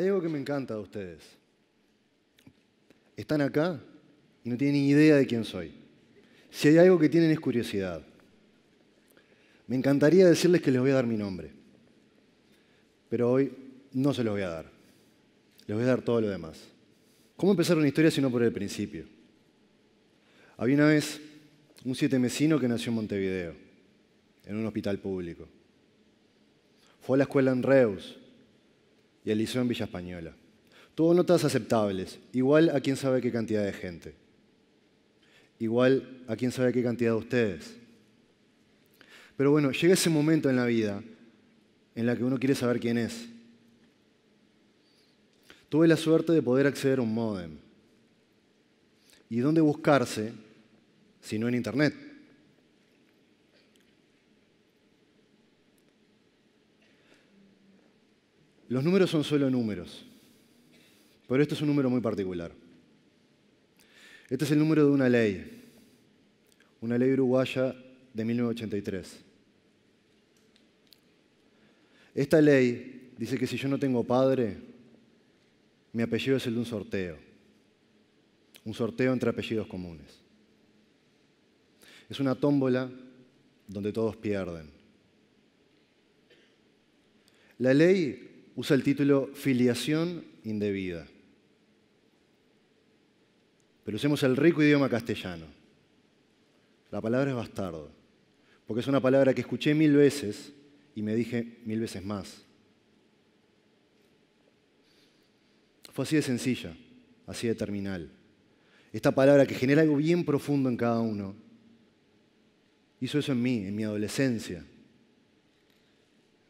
Hay algo que me encanta de ustedes. Están acá y no tienen ni idea de quién soy. Si hay algo que tienen es curiosidad. Me encantaría decirles que les voy a dar mi nombre, pero hoy no se los voy a dar. Les voy a dar todo lo demás. ¿Cómo empezar una historia si no por el principio? Había una vez un siete mesino que nació en Montevideo, en un hospital público. Fue a la escuela en Reus y al liceo en Villa Española. Tuvo notas aceptables, igual a quién sabe qué cantidad de gente. Igual a quién sabe qué cantidad de ustedes. Pero bueno, llega ese momento en la vida en la que uno quiere saber quién es. Tuve la suerte de poder acceder a un modem. ¿Y dónde buscarse si no en Internet? Los números son solo números, pero este es un número muy particular. Este es el número de una ley, una ley uruguaya de 1983. Esta ley dice que si yo no tengo padre, mi apellido es el de un sorteo, un sorteo entre apellidos comunes. Es una tómbola donde todos pierden. La ley usa el título filiación indebida. Pero usemos el rico idioma castellano. La palabra es bastardo, porque es una palabra que escuché mil veces y me dije mil veces más. Fue así de sencilla, así de terminal. Esta palabra que genera algo bien profundo en cada uno, hizo eso en mí, en mi adolescencia.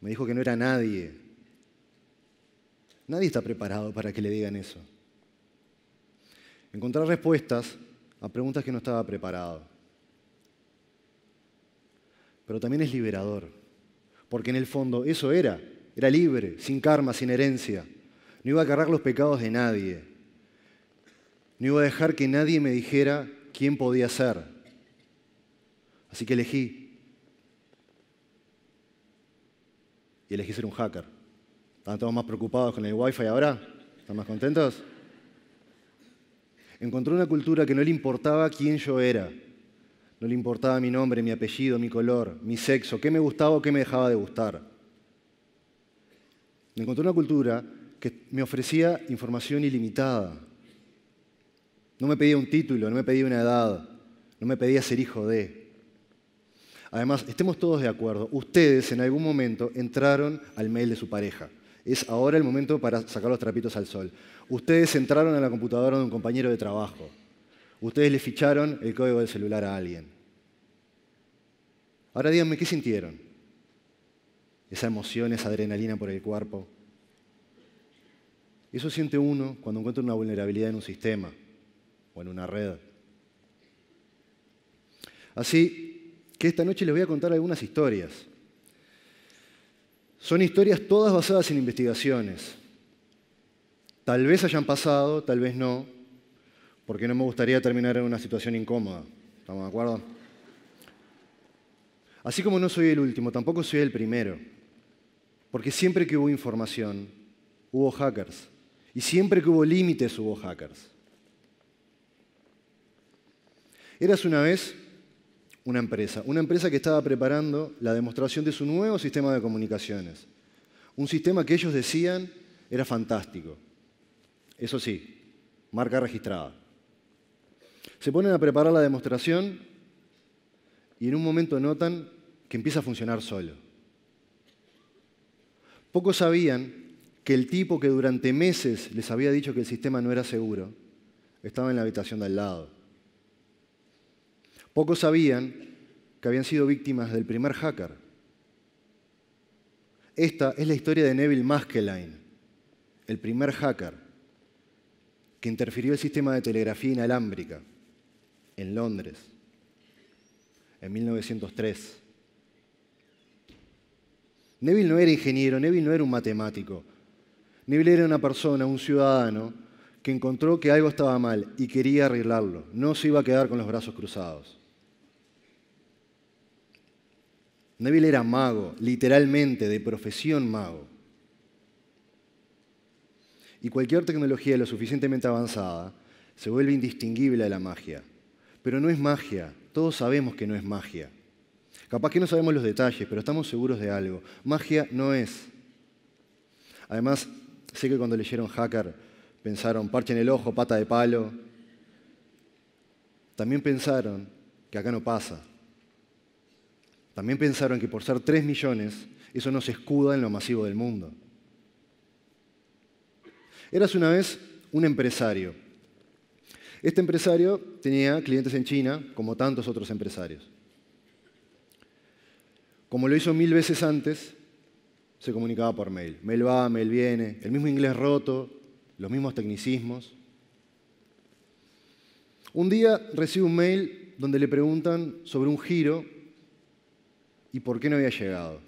Me dijo que no era nadie, Nadie está preparado para que le digan eso. Encontrar respuestas a preguntas que no estaba preparado. Pero también es liberador, porque en el fondo eso era, era libre, sin karma, sin herencia. No iba a cargar los pecados de nadie. No iba a dejar que nadie me dijera quién podía ser. Así que elegí. Y elegí ser un hacker. ¿Están todos más preocupados con el wifi ahora? ¿Están más contentos? Encontró una cultura que no le importaba quién yo era. No le importaba mi nombre, mi apellido, mi color, mi sexo, qué me gustaba o qué me dejaba de gustar. Encontró una cultura que me ofrecía información ilimitada. No me pedía un título, no me pedía una edad, no me pedía ser hijo de. Además, estemos todos de acuerdo, ustedes en algún momento entraron al mail de su pareja. Es ahora el momento para sacar los trapitos al sol. Ustedes entraron a la computadora de un compañero de trabajo. Ustedes le ficharon el código del celular a alguien. Ahora díganme, ¿qué sintieron? Esa emoción, esa adrenalina por el cuerpo. Eso siente uno cuando encuentra una vulnerabilidad en un sistema o en una red. Así que esta noche les voy a contar algunas historias son historias todas basadas en investigaciones. Tal vez hayan pasado, tal vez no, porque no me gustaría terminar en una situación incómoda. ¿Estamos de acuerdo? Así como no soy el último, tampoco soy el primero. Porque siempre que hubo información, hubo hackers. Y siempre que hubo límites, hubo hackers. Eras una vez una empresa, una empresa que estaba preparando la demostración de su nuevo sistema de comunicaciones. Un sistema que ellos decían era fantástico. Eso sí, marca registrada. Se ponen a preparar la demostración y en un momento notan que empieza a funcionar solo. Pocos sabían que el tipo que durante meses les había dicho que el sistema no era seguro estaba en la habitación de al lado. Pocos sabían que habían sido víctimas del primer hacker. Esta es la historia de Neville Maskelyne, el primer hacker que interfirió el sistema de telegrafía inalámbrica en Londres en 1903. Neville no era ingeniero, Neville no era un matemático. Neville era una persona, un ciudadano, que encontró que algo estaba mal y quería arreglarlo. No se iba a quedar con los brazos cruzados. Neville era mago, literalmente, de profesión mago. y cualquier tecnología lo suficientemente avanzada se vuelve indistinguible de la magia. Pero no es magia, todos sabemos que no es magia. Capaz que no sabemos los detalles, pero estamos seguros de algo. Magia no es. Además, sé que cuando leyeron Hacker pensaron parche en el ojo, pata de palo. También pensaron que acá no pasa. También pensaron que por ser 3 millones, eso no se escuda en lo masivo del mundo. Eras una vez un empresario. Este empresario tenía clientes en China, como tantos otros empresarios. Como lo hizo mil veces antes, se comunicaba por mail. Mail va, mail viene, el mismo inglés roto, los mismos tecnicismos. Un día recibe un mail donde le preguntan sobre un giro y por qué no había llegado.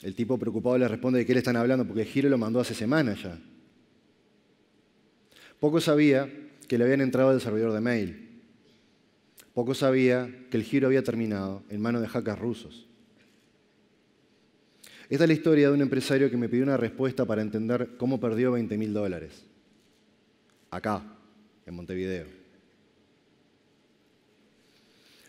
El tipo preocupado le responde de qué le están hablando porque el giro lo mandó hace semanas ya. Poco sabía que le habían entrado al servidor de mail. Poco sabía que el giro había terminado en manos de hackers rusos. Esta es la historia de un empresario que me pidió una respuesta para entender cómo perdió 20 mil dólares. Acá, en Montevideo.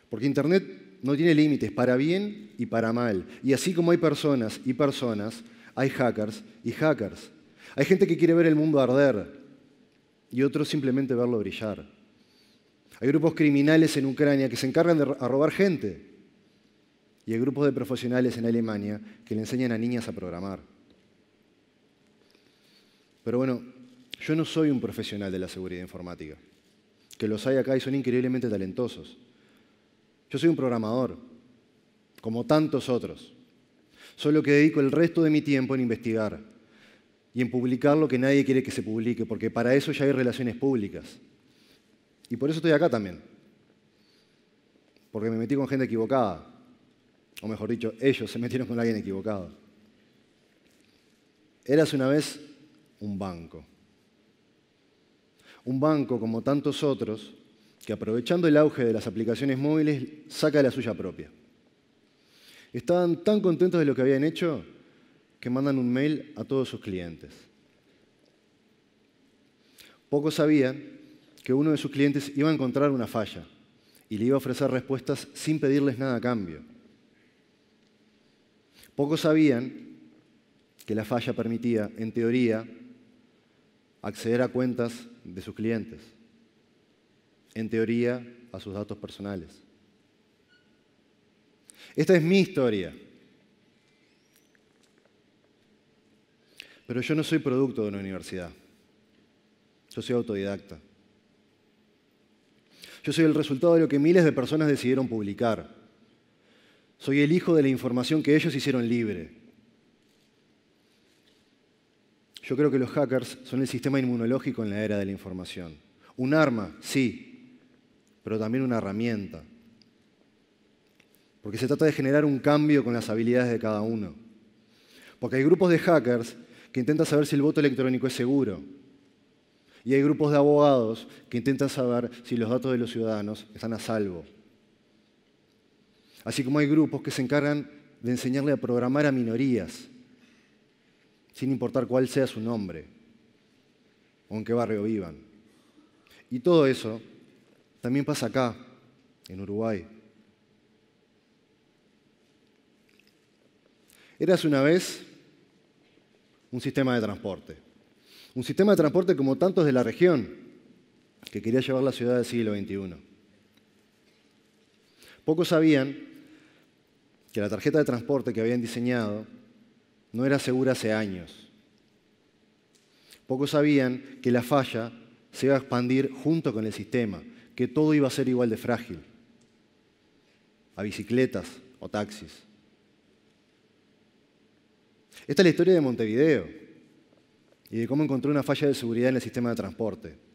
Porque Internet no tiene límites, para bien y para mal. Y así como hay personas y personas, hay hackers y hackers. Hay gente que quiere ver el mundo arder y otros simplemente verlo brillar. Hay grupos criminales en Ucrania que se encargan de robar gente y hay grupos de profesionales en Alemania que le enseñan a niñas a programar. Pero bueno, yo no soy un profesional de la seguridad informática, que los hay acá y son increíblemente talentosos. Yo soy un programador, como tantos otros, solo que dedico el resto de mi tiempo en investigar y en publicar lo que nadie quiere que se publique, porque para eso ya hay relaciones públicas. Y por eso estoy acá también, porque me metí con gente equivocada, o mejor dicho, ellos se metieron con alguien equivocado. Eras una vez un banco. Un banco como tantos otros que aprovechando el auge de las aplicaciones móviles saca la suya propia. Estaban tan contentos de lo que habían hecho que mandan un mail a todos sus clientes. Pocos sabían que uno de sus clientes iba a encontrar una falla y le iba a ofrecer respuestas sin pedirles nada a cambio. Pocos sabían que la falla permitía, en teoría, acceder a cuentas de sus clientes, en teoría, a sus datos personales. Esta es mi historia. Pero yo no soy producto de una universidad. Yo soy autodidacta. Yo soy el resultado de lo que miles de personas decidieron publicar. Soy el hijo de la información que ellos hicieron libre. Yo creo que los hackers son el sistema inmunológico en la era de la información. Un arma, sí, pero también una herramienta. Porque se trata de generar un cambio con las habilidades de cada uno. Porque hay grupos de hackers que intentan saber si el voto electrónico es seguro. Y hay grupos de abogados que intentan saber si los datos de los ciudadanos están a salvo. Así como hay grupos que se encargan de enseñarle a programar a minorías, sin importar cuál sea su nombre o en qué barrio vivan. Y todo eso también pasa acá, en Uruguay. Eras una vez un sistema de transporte. Un sistema de transporte como tantos de la región, que quería llevar la ciudad del siglo XXI. Pocos sabían que la tarjeta de transporte que habían diseñado no era segura hace años. Pocos sabían que la falla se iba a expandir junto con el sistema, que todo iba a ser igual de frágil, a bicicletas o taxis. Esta es la historia de Montevideo y de cómo encontró una falla de seguridad en el sistema de transporte.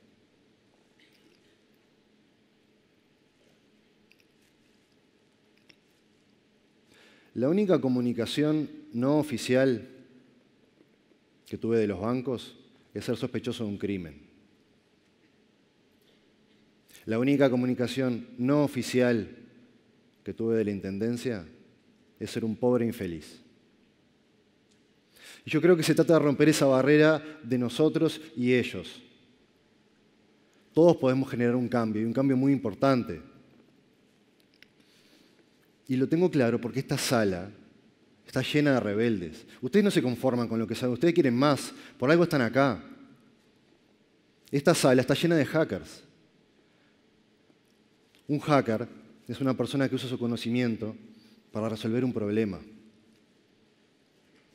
La única comunicación no oficial que tuve de los bancos es ser sospechoso de un crimen. La única comunicación no oficial que tuve de la Intendencia es ser un pobre infeliz. Y yo creo que se trata de romper esa barrera de nosotros y ellos. Todos podemos generar un cambio, y un cambio muy importante. Y lo tengo claro porque esta sala está llena de rebeldes. Ustedes no se conforman con lo que saben, ustedes quieren más, por algo están acá. Esta sala está llena de hackers. Un hacker es una persona que usa su conocimiento para resolver un problema.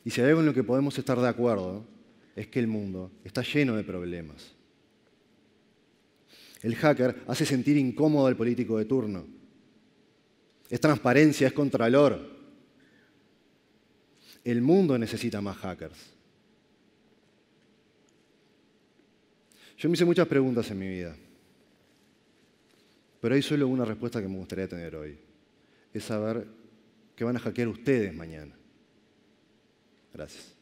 Y si hay algo en lo que podemos estar de acuerdo, es que el mundo está lleno de problemas. El hacker hace sentir incómodo al político de turno. Es transparencia, es contralor. El mundo necesita más hackers. Yo me hice muchas preguntas en mi vida, pero hay solo una respuesta que me gustaría tener hoy. Es saber qué van a hackear ustedes mañana. Gracias.